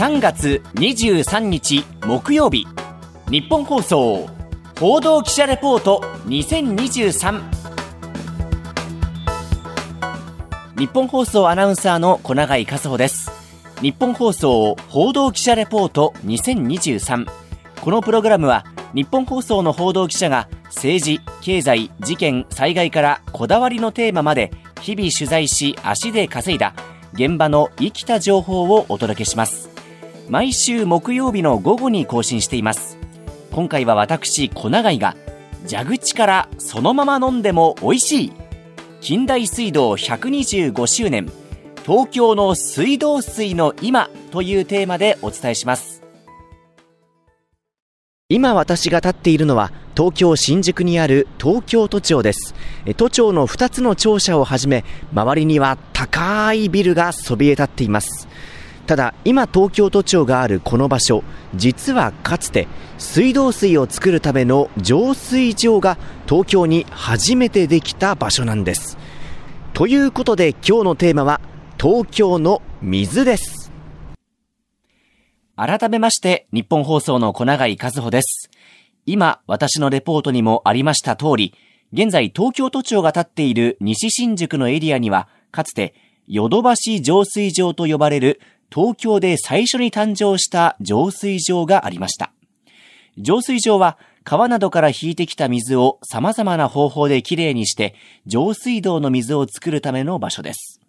3月23日木曜日。日本放送報道記者レポート2023日本放送アナウンサーの小永井和穂です。日本放送報道記者レポート2023このプログラムは日本放送の報道記者が政治、経済、事件、災害からこだわりのテーマまで日々取材し足で稼いだ現場の生きた情報をお届けします。毎週木曜日の午後に更新しています。今回は私小永井が蛇口からそのまま飲んでも美味しい近代水道125周年東京の水道水の今というテーマでお伝えします。今私が立っているのは東京新宿にある東京都庁です。都庁の2つの庁舎をはじめ周りには高いビルがそびえ立っています。ただ今東京都庁があるこの場所実はかつて水道水を作るための浄水場が東京に初めてできた場所なんですということで今日のテーマは東京の水です改めまして、日本放送の小永井和穂です。今、私のレポートにもありました通り、現在東京都庁が建っている西新宿のエリアには、かつて、ヨドバシ浄水場と呼ばれる東京で最初に誕生した浄水場がありました。浄水場は川などから引いてきた水を様々な方法できれいにして浄水道の水を作るための場所です。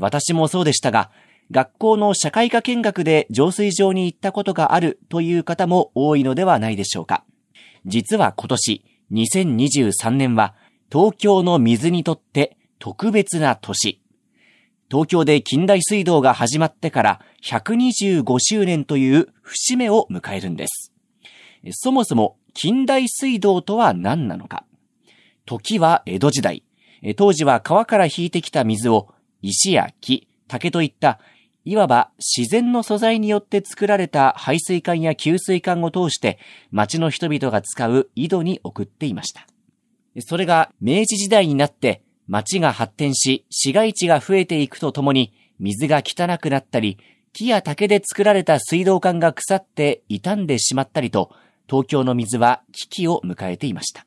私もそうでしたが、学校の社会科見学で浄水場に行ったことがあるという方も多いのではないでしょうか。実は今年、2023年は東京の水にとって特別な年。東京で近代水道が始まってから125周年という節目を迎えるんです。そもそも近代水道とは何なのか？時は江戸時代。当時は川から引いてきた水を石や木、竹といったいわば自然の素材によって作られた排水管や給水管を通して町の人々が使う井戸に送っていました。それが明治時代になって町が発展し市街地が増えていくとともに水が汚くなったり木や竹で作られた水道管が腐って傷んでしまったりと東京の水は危機を迎えていました。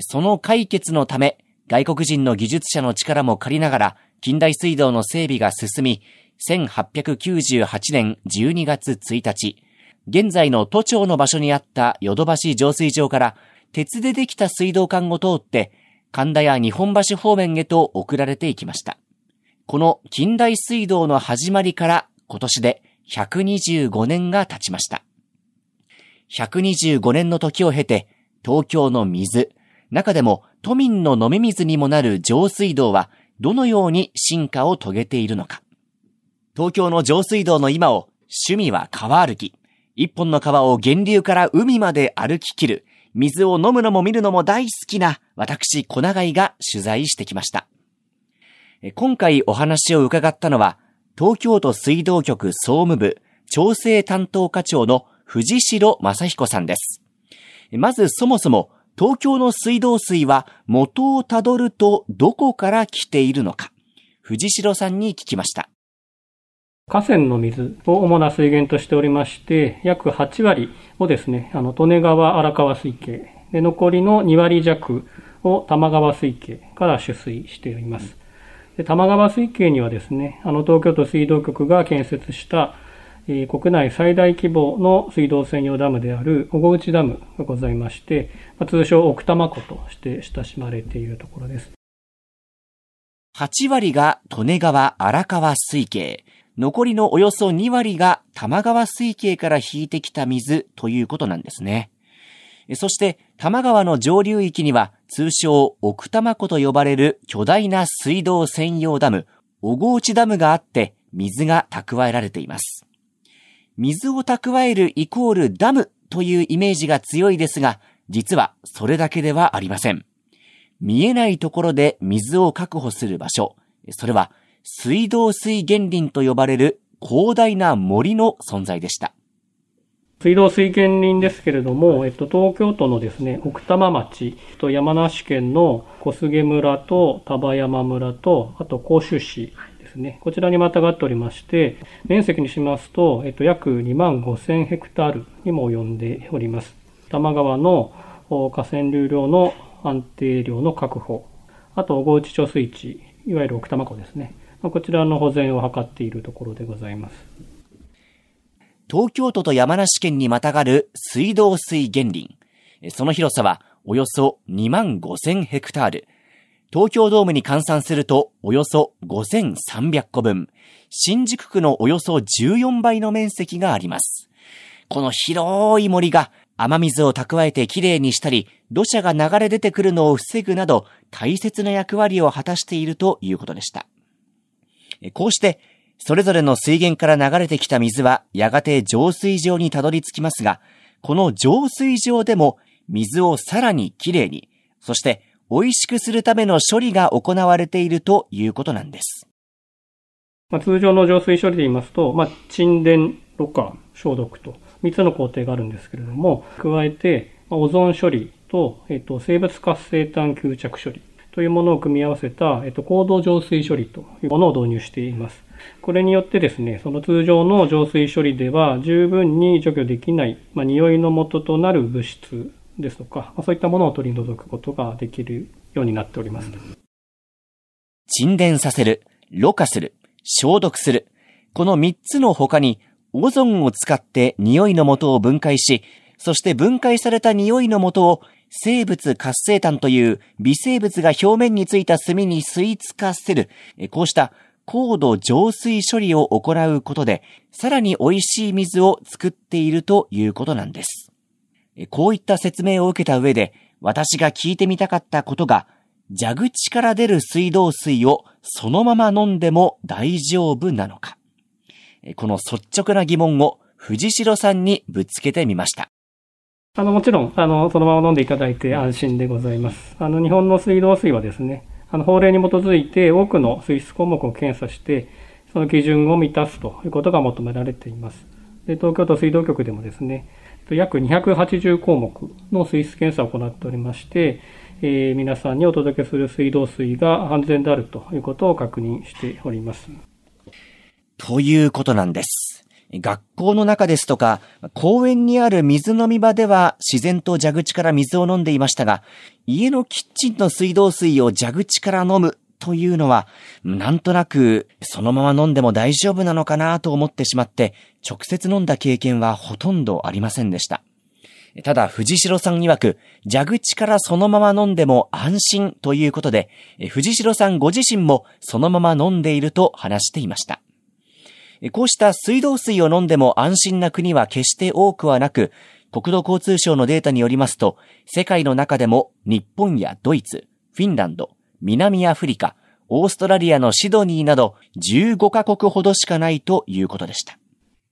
その解決のため外国人の技術者の力も借りながら近代水道の整備が進み1898年12月1日、現在の都庁の場所にあったヨドバシ浄水場から鉄でできた水道管を通って神田や日本橋方面へと送られていきました。この近代水道の始まりから今年で125年が経ちました。125年の時を経て東京の水、中でも都民の飲み水にもなる浄水道はどのように進化を遂げているのか。東京の上水道の今を趣味は川歩き。一本の川を源流から海まで歩き切る。水を飲むのも見るのも大好きな私小長井が取材してきました。今回お話を伺ったのは東京都水道局総務部調整担当課長の藤代正彦さんです。まずそもそも東京の水道水は元をたどるとどこから来ているのか、藤代さんに聞きました。河川の水を主な水源としておりまして、約8割をですね、あの、利根川荒川水系、で残りの2割弱を玉川水系から取水しております。で玉川水系にはですね、あの、東京都水道局が建設した、えー、国内最大規模の水道専用ダムである小河内ダムがございまして、まあ、通称奥多摩湖として親しまれているところです。8割が利根川荒川水系。残りのおよそ2割が玉川水系から引いてきた水ということなんですね。そして玉川の上流域には通称奥多摩湖と呼ばれる巨大な水道専用ダム、小河内ダムがあって水が蓄えられています。水を蓄えるイコールダムというイメージが強いですが、実はそれだけではありません。見えないところで水を確保する場所、それは水道水源林と呼ばれる広大な森の存在でした。水道水源林ですけれども、えっと、東京都のですね、奥多摩町と山梨県の小菅村と丹波山村と、あと甲州市ですね、こちらにまたがっておりまして、面積にしますと、えっと、約2万5000ヘクタールにも及んでおります。多摩川の河川流量の安定量の確保、あと、小内貯水池、いわゆる奥多摩湖ですね。こちらの保全を図っているところでございます。東京都と山梨県にまたがる水道水源林。その広さはおよそ2万5000ヘクタール。東京ドームに換算するとおよそ5300個分。新宿区のおよそ14倍の面積があります。この広い森が雨水を蓄えてきれいにしたり、土砂が流れ出てくるのを防ぐなど、大切な役割を果たしているということでした。こうして、それぞれの水源から流れてきた水は、やがて浄水場にたどり着きますが、この浄水場でも、水をさらにきれいに、そして美味しくするための処理が行われているということなんです。まあ、通常の浄水処理で言いますと、まあ、沈殿、ろ過、消毒と3つの工程があるんですけれども、加えて、まあオゾン処理と、えっと、生物活性炭吸着処理というものを組み合わせた、えっと、高度浄水処理というものを導入しています。これによってですね、その通常の浄水処理では十分に除去できない、まあ、匂いの元となる物質ですとか、まあ、そういったものを取り除くことができるようになっております。沈殿させる、ろ過する、消毒する。この3つの他にオゾンを使って匂いの元を分解し、そして分解された匂いの元を生物活性炭という微生物が表面についた炭に吸い付かせる、こうした高度浄水処理を行うことで、さらに美味しい水を作っているということなんです。こういった説明を受けた上で、私が聞いてみたかったことが、蛇口から出る水道水をそのまま飲んでも大丈夫なのか。この率直な疑問を藤代さんにぶつけてみました。あの、もちろん、あの、そのまま飲んでいただいて安心でございます。あの、日本の水道水はですね、あの、法令に基づいて多くの水質項目を検査して、その基準を満たすということが求められています。で、東京都水道局でもですね、約280項目の水質検査を行っておりまして、えー、皆さんにお届けする水道水が安全であるということを確認しております。ということなんです。学校の中ですとか、公園にある水飲み場では自然と蛇口から水を飲んでいましたが、家のキッチンの水道水を蛇口から飲むというのは、なんとなくそのまま飲んでも大丈夫なのかなと思ってしまって、直接飲んだ経験はほとんどありませんでした。ただ、藤代さん曰く、蛇口からそのまま飲んでも安心ということで、藤代さんご自身もそのまま飲んでいると話していました。こうした水道水を飲んでも安心な国は決して多くはなく、国土交通省のデータによりますと、世界の中でも日本やドイツ、フィンランド、南アフリカ、オーストラリアのシドニーなど15カ国ほどしかないということでした。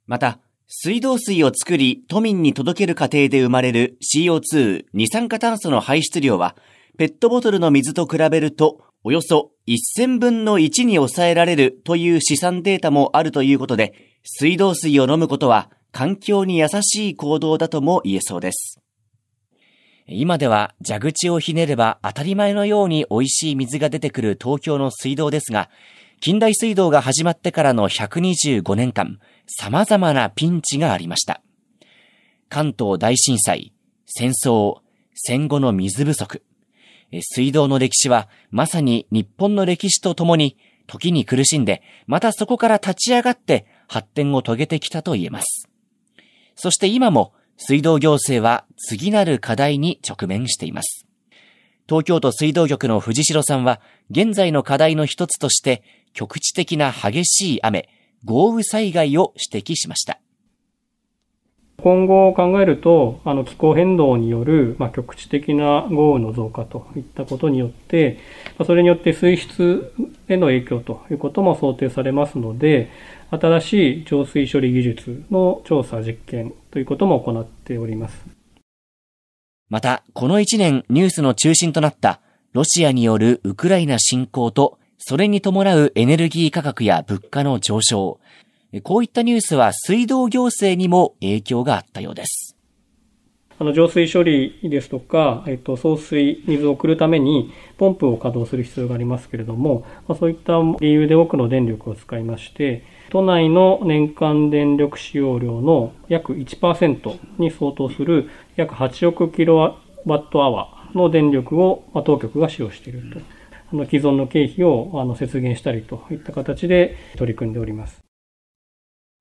また、水道水を作り都民に届ける過程で生まれる CO2、二酸化炭素の排出量は、ペットボトルの水と比べるとおよそ1000分の1に抑えられるという試算データもあるということで、水道水を飲むことは環境に優しい行動だとも言えそうです。今では蛇口をひねれば当たり前のように美味しい水が出てくる東京の水道ですが、近代水道が始まってからの125年間、様々なピンチがありました。関東大震災、戦争、戦後の水不足、水道の歴史はまさに日本の歴史とともに時に苦しんで、またそこから立ち上がって発展を遂げてきたと言えます。そして今も水道行政は次なる課題に直面しています。東京都水道局の藤代さんは現在の課題の一つとして局地的な激しい雨、豪雨災害を指摘しました。今後を考えると、あの気候変動による、まあ、局地的な豪雨の増加といったことによって、まあ、それによって水質への影響ということも想定されますので、新しい浄水処理技術の調査実験ということも行っております。また、この1年ニュースの中心となったロシアによるウクライナ侵攻と、それに伴うエネルギー価格や物価の上昇、こういったニュースは水道行政にも影響があったようです。あの浄水処理ですとか、えっと、送水、水を送るためにポンプを稼働する必要がありますけれども、まあ、そういった理由で多くの電力を使いまして、都内の年間電力使用量の約1%に相当する約8億キロワットアワーの電力を、まあ、当局が使用していると。あの既存の経費をあの節減したりといった形で取り組んでおります。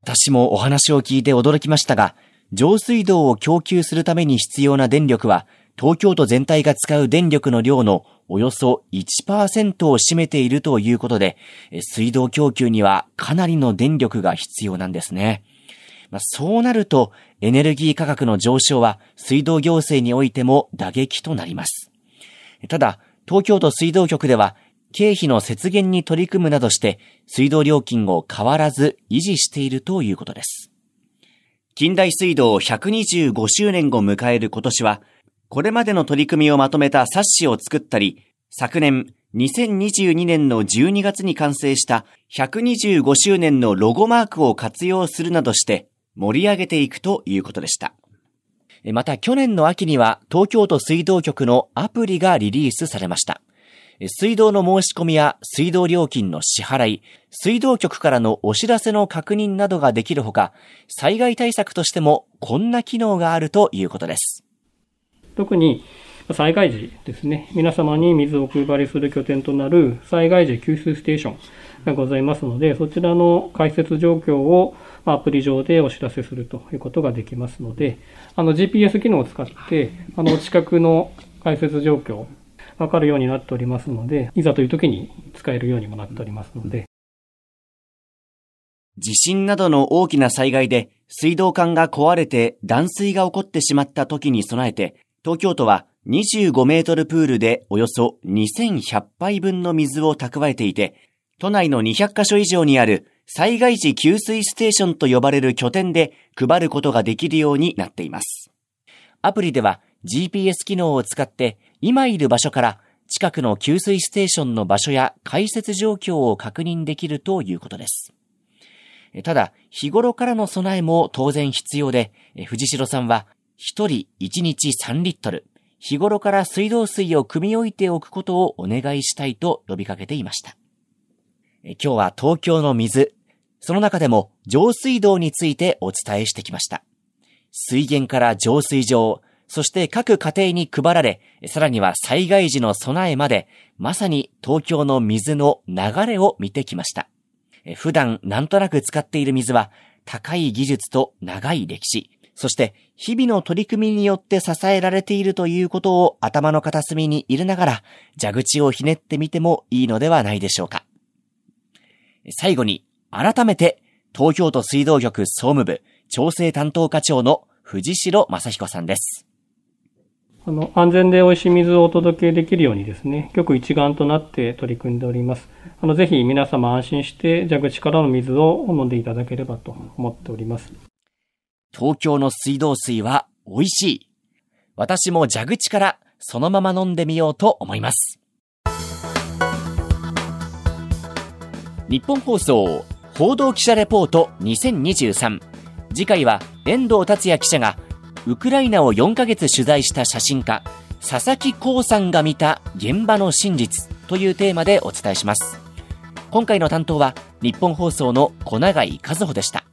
私もお話を聞いて驚きましたが、上水道を供給するために必要な電力は、東京都全体が使う電力の量のおよそ1%を占めているということで、水道供給にはかなりの電力が必要なんですね。まあ、そうなると、エネルギー価格の上昇は水道行政においても打撃となります。ただ、東京都水道局では、経費の節減に取り組むなどして、水道料金を変わらず維持しているということです。近代水道125周年を迎える今年は、これまでの取り組みをまとめた冊子を作ったり、昨年2022年の12月に完成した125周年のロゴマークを活用するなどして盛り上げていくということでした。また去年の秋には東京都水道局のアプリがリリースされました。水道の申し込みや水道料金の支払い、水道局からのお知らせの確認などができるほか、災害対策としてもこんな機能があるということです。特に災害時ですね、皆様に水を配りする拠点となる災害時給水ステーションがございますので、そちらの開設状況をアプリ上でお知らせするということができますので、あの GPS 機能を使って、あの近くの開設状況、わかるようになっておりますので、いざという時に使えるようにもなっておりますので。地震などの大きな災害で水道管が壊れて断水が起こってしまった時に備えて、東京都は25メートルプールでおよそ2100杯分の水を蓄えていて、都内の200カ所以上にある災害時給水ステーションと呼ばれる拠点で配ることができるようになっています。アプリでは GPS 機能を使って今いる場所から近くの給水ステーションの場所や開設状況を確認できるということです。ただ、日頃からの備えも当然必要で、藤代さんは1人1日3リットル、日頃から水道水を汲み置いておくことをお願いしたいと呼びかけていました。今日は東京の水、その中でも上水道についてお伝えしてきました。水源から浄水場、そして各家庭に配られ、さらには災害時の備えまで、まさに東京の水の流れを見てきました。普段なんとなく使っている水は、高い技術と長い歴史、そして日々の取り組みによって支えられているということを頭の片隅に入れながら、蛇口をひねってみてもいいのではないでしょうか。最後に、改めて、東京都水道局総務部調整担当課長の藤代正彦さんです。あの、安全で美味しい水をお届けできるようにですね、局一丸となって取り組んでおります。あの、ぜひ皆様安心して蛇口からの水を飲んでいただければと思っております。東京の水道水は美味しい。私も蛇口からそのまま飲んでみようと思います。日本放送報道記者レポート2023次回は遠藤達也記者がウクライナを4ヶ月取材した写真家佐々木光さんが見た現場の真実というテーマでお伝えします。今回の担当は日本放送の小永井和穂でした。